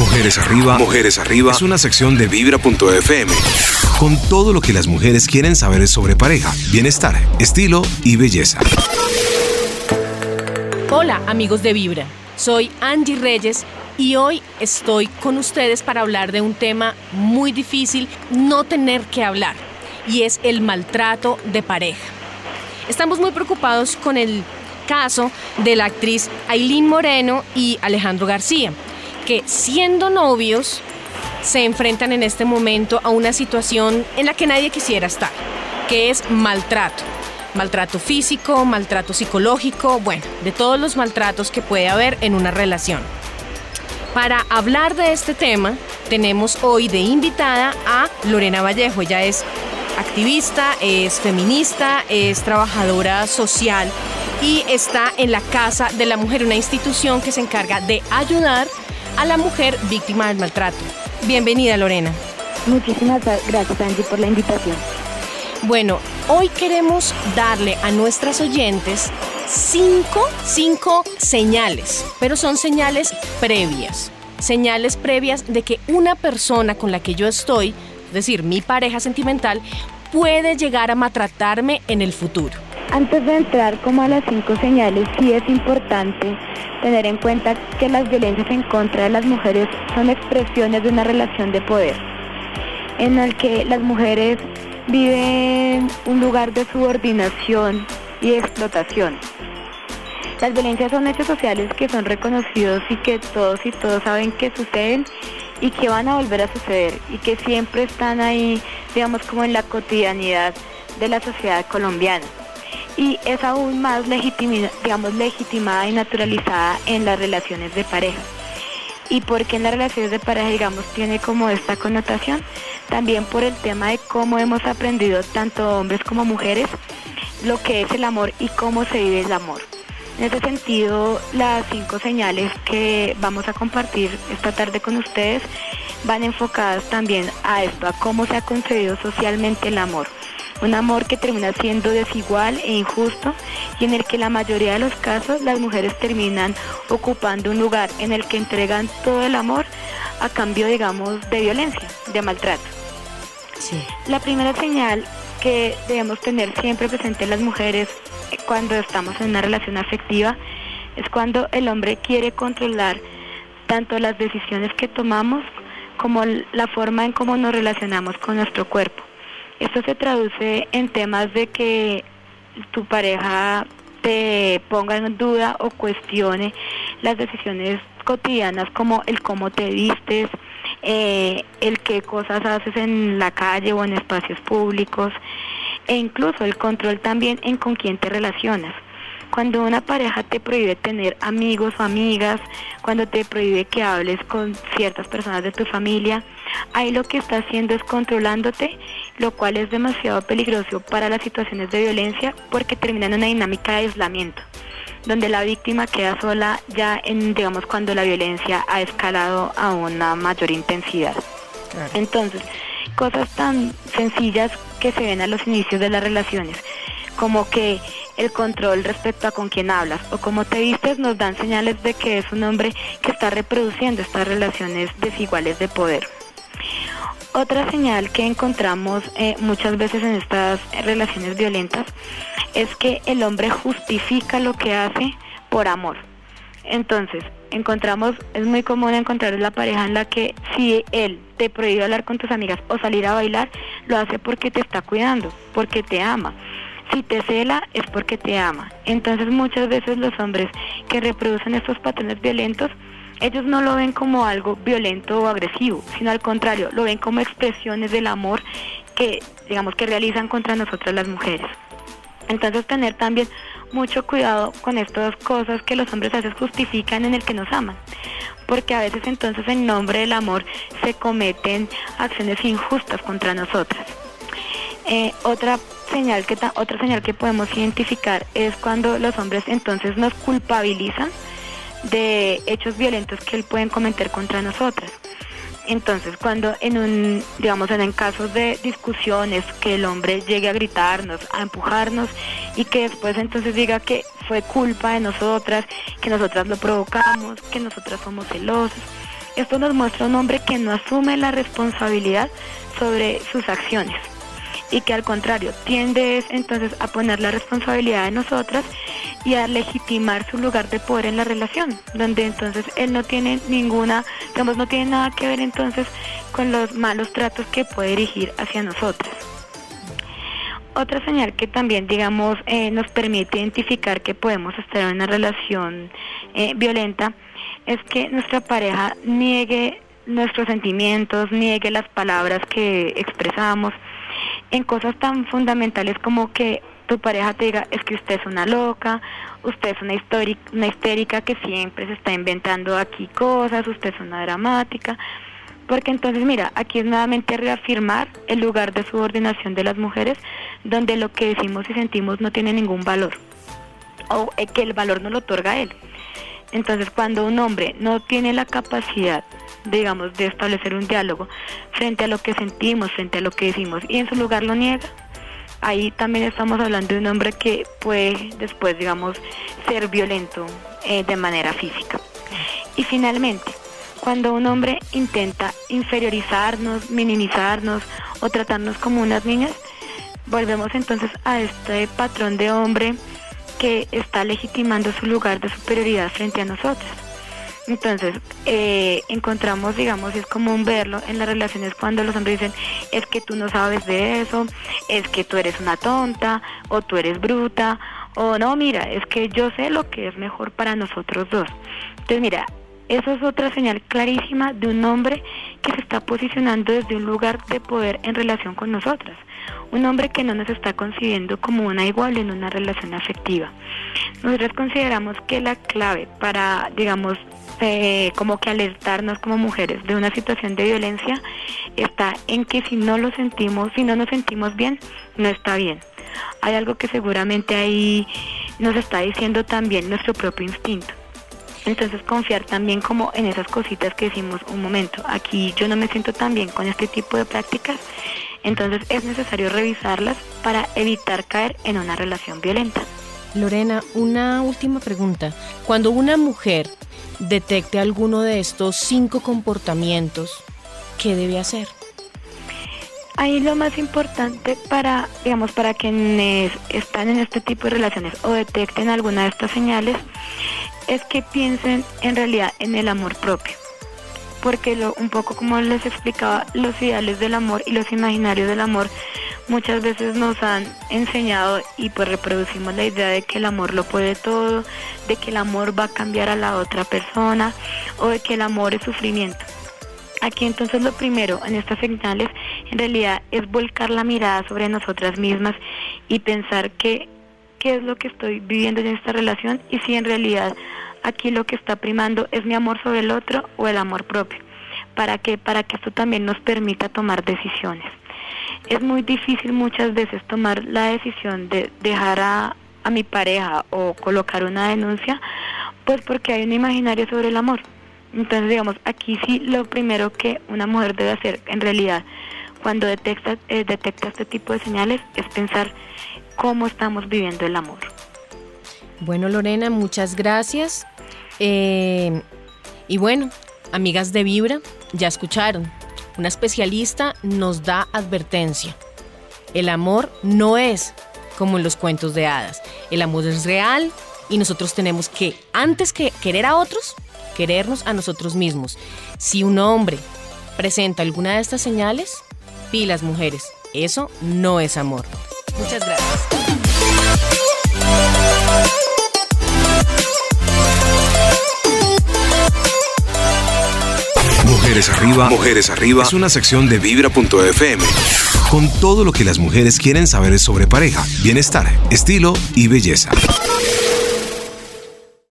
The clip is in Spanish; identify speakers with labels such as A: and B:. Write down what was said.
A: Mujeres Arriba, Mujeres Arriba es una sección de vibra.fm con todo lo que las mujeres quieren saber sobre pareja, bienestar, estilo y belleza.
B: Hola amigos de Vibra, soy Angie Reyes y hoy estoy con ustedes para hablar de un tema muy difícil no tener que hablar y es el maltrato de pareja. Estamos muy preocupados con el caso de la actriz Aileen Moreno y Alejandro García, que siendo novios se enfrentan en este momento a una situación en la que nadie quisiera estar, que es maltrato. Maltrato físico, maltrato psicológico, bueno, de todos los maltratos que puede haber en una relación. Para hablar de este tema, tenemos hoy de invitada a Lorena Vallejo. Ella es activista, es feminista, es trabajadora social y está en la Casa de la Mujer, una institución que se encarga de ayudar a la mujer víctima del maltrato. Bienvenida Lorena.
C: Muchísimas gracias Angie por la invitación.
B: Bueno, hoy queremos darle a nuestras oyentes cinco, cinco señales, pero son señales previas. Señales previas de que una persona con la que yo estoy, es decir, mi pareja sentimental, puede llegar a maltratarme en el futuro.
C: Antes de entrar como a las cinco señales, sí es importante tener en cuenta que las violencias en contra de las mujeres son expresiones de una relación de poder, en el que las mujeres viven un lugar de subordinación y explotación. Las violencias son hechos sociales que son reconocidos y que todos y todos saben que suceden y que van a volver a suceder y que siempre están ahí, digamos, como en la cotidianidad de la sociedad colombiana y es aún más digamos, legitimada y naturalizada en las relaciones de pareja. ¿Y por qué en las relaciones de pareja, digamos, tiene como esta connotación? También por el tema de cómo hemos aprendido, tanto hombres como mujeres, lo que es el amor y cómo se vive el amor. En ese sentido, las cinco señales que vamos a compartir esta tarde con ustedes van enfocadas también a esto, a cómo se ha concebido socialmente el amor un amor que termina siendo desigual e injusto y en el que la mayoría de los casos las mujeres terminan ocupando un lugar en el que entregan todo el amor a cambio, digamos, de violencia, de maltrato. La primera señal que debemos tener siempre presente las mujeres cuando estamos en una relación afectiva es cuando el hombre quiere controlar tanto las decisiones que tomamos como la forma en cómo nos relacionamos con nuestro cuerpo. Esto se traduce en temas de que tu pareja te ponga en duda o cuestione las decisiones cotidianas como el cómo te vistes, eh, el qué cosas haces en la calle o en espacios públicos e incluso el control también en con quién te relacionas. Cuando una pareja te prohíbe tener amigos o amigas, cuando te prohíbe que hables con ciertas personas de tu familia, ahí lo que está haciendo es controlándote, lo cual es demasiado peligroso para las situaciones de violencia porque termina en una dinámica de aislamiento donde la víctima queda sola ya en, digamos, cuando la violencia ha escalado a una mayor intensidad. Entonces, cosas tan sencillas que se ven a los inicios de las relaciones, como que el control respecto a con quién hablas o cómo te vistes nos dan señales de que es un hombre que está reproduciendo estas relaciones desiguales de poder. Otra señal que encontramos eh, muchas veces en estas relaciones violentas es que el hombre justifica lo que hace por amor. Entonces, encontramos, es muy común encontrar la pareja en la que si él te prohíbe hablar con tus amigas o salir a bailar, lo hace porque te está cuidando, porque te ama si te cela es porque te ama. Entonces muchas veces los hombres que reproducen estos patrones violentos, ellos no lo ven como algo violento o agresivo, sino al contrario, lo ven como expresiones del amor que, digamos, que realizan contra nosotras las mujeres. Entonces tener también mucho cuidado con estas cosas que los hombres a veces justifican en el que nos aman, porque a veces entonces en nombre del amor se cometen acciones injustas contra nosotras. Eh, otra señal que otra señal que podemos identificar es cuando los hombres entonces nos culpabilizan de hechos violentos que él pueden cometer contra nosotras. Entonces, cuando en un, digamos, en casos de discusiones que el hombre llegue a gritarnos, a empujarnos y que después entonces diga que fue culpa de nosotras, que nosotras lo provocamos, que nosotras somos celosas, Esto nos muestra un hombre que no asume la responsabilidad sobre sus acciones y que al contrario tiende entonces a poner la responsabilidad de nosotras y a legitimar su lugar de poder en la relación, donde entonces él no tiene ninguna, digamos, no tiene nada que ver entonces con los malos tratos que puede dirigir hacia nosotras. Otra señal que también, digamos, eh, nos permite identificar que podemos estar en una relación eh, violenta es que nuestra pareja niegue nuestros sentimientos, niegue las palabras que expresamos en cosas tan fundamentales como que tu pareja te diga es que usted es una loca, usted es una, una histérica que siempre se está inventando aquí cosas, usted es una dramática. Porque entonces, mira, aquí es nuevamente reafirmar el lugar de subordinación de las mujeres, donde lo que decimos y sentimos no tiene ningún valor, o eh, que el valor no lo otorga él. Entonces, cuando un hombre no tiene la capacidad, digamos, de establecer un diálogo frente a lo que sentimos, frente a lo que decimos, y en su lugar lo niega, ahí también estamos hablando de un hombre que puede después, digamos, ser violento eh, de manera física. Y finalmente, cuando un hombre intenta inferiorizarnos, minimizarnos o tratarnos como unas niñas, volvemos entonces a este patrón de hombre que está legitimando su lugar de superioridad frente a nosotros. Entonces, eh, encontramos, digamos, es común verlo en las relaciones cuando los hombres dicen, es que tú no sabes de eso, es que tú eres una tonta, o tú eres bruta, o no, mira, es que yo sé lo que es mejor para nosotros dos. Entonces, mira, eso es otra señal clarísima de un hombre que se está posicionando desde un lugar de poder en relación con nosotras. Un hombre que no nos está concibiendo como una igual en una relación afectiva. Nosotros consideramos que la clave para, digamos, eh, como que alertarnos como mujeres de una situación de violencia está en que si no lo sentimos, si no nos sentimos bien, no está bien. Hay algo que seguramente ahí nos está diciendo también nuestro propio instinto. Entonces confiar también como en esas cositas que decimos un momento, aquí yo no me siento tan bien con este tipo de prácticas, entonces es necesario revisarlas para evitar caer en una relación violenta.
B: Lorena, una última pregunta. Cuando una mujer detecte alguno de estos cinco comportamientos, ¿qué debe hacer?
C: Ahí lo más importante para, digamos, para quienes están en este tipo de relaciones o detecten alguna de estas señales es que piensen en realidad en el amor propio. Porque lo, un poco como les explicaba, los ideales del amor y los imaginarios del amor muchas veces nos han enseñado y pues reproducimos la idea de que el amor lo puede todo, de que el amor va a cambiar a la otra persona o de que el amor es sufrimiento. Aquí entonces lo primero en estas señales en realidad es volcar la mirada sobre nosotras mismas y pensar que qué es lo que estoy viviendo en esta relación y si en realidad aquí lo que está primando es mi amor sobre el otro o el amor propio. ¿Para qué? Para que esto también nos permita tomar decisiones. Es muy difícil muchas veces tomar la decisión de dejar a, a mi pareja o colocar una denuncia, pues porque hay un imaginario sobre el amor. Entonces, digamos, aquí sí lo primero que una mujer debe hacer en realidad cuando detecta, eh, detecta este tipo de señales es pensar cómo estamos viviendo el amor.
B: Bueno, Lorena, muchas gracias. Eh, y bueno, amigas de Vibra, ya escucharon. Una especialista nos da advertencia. El amor no es como en los cuentos de hadas. El amor es real y nosotros tenemos que, antes que querer a otros, querernos a nosotros mismos. Si un hombre presenta alguna de estas señales, pilas mujeres, eso no es amor. Muchas gracias.
A: Mujeres Arriba, Mujeres Arriba es una sección de vibra.fm con todo lo que las mujeres quieren saber sobre pareja, bienestar, estilo y belleza.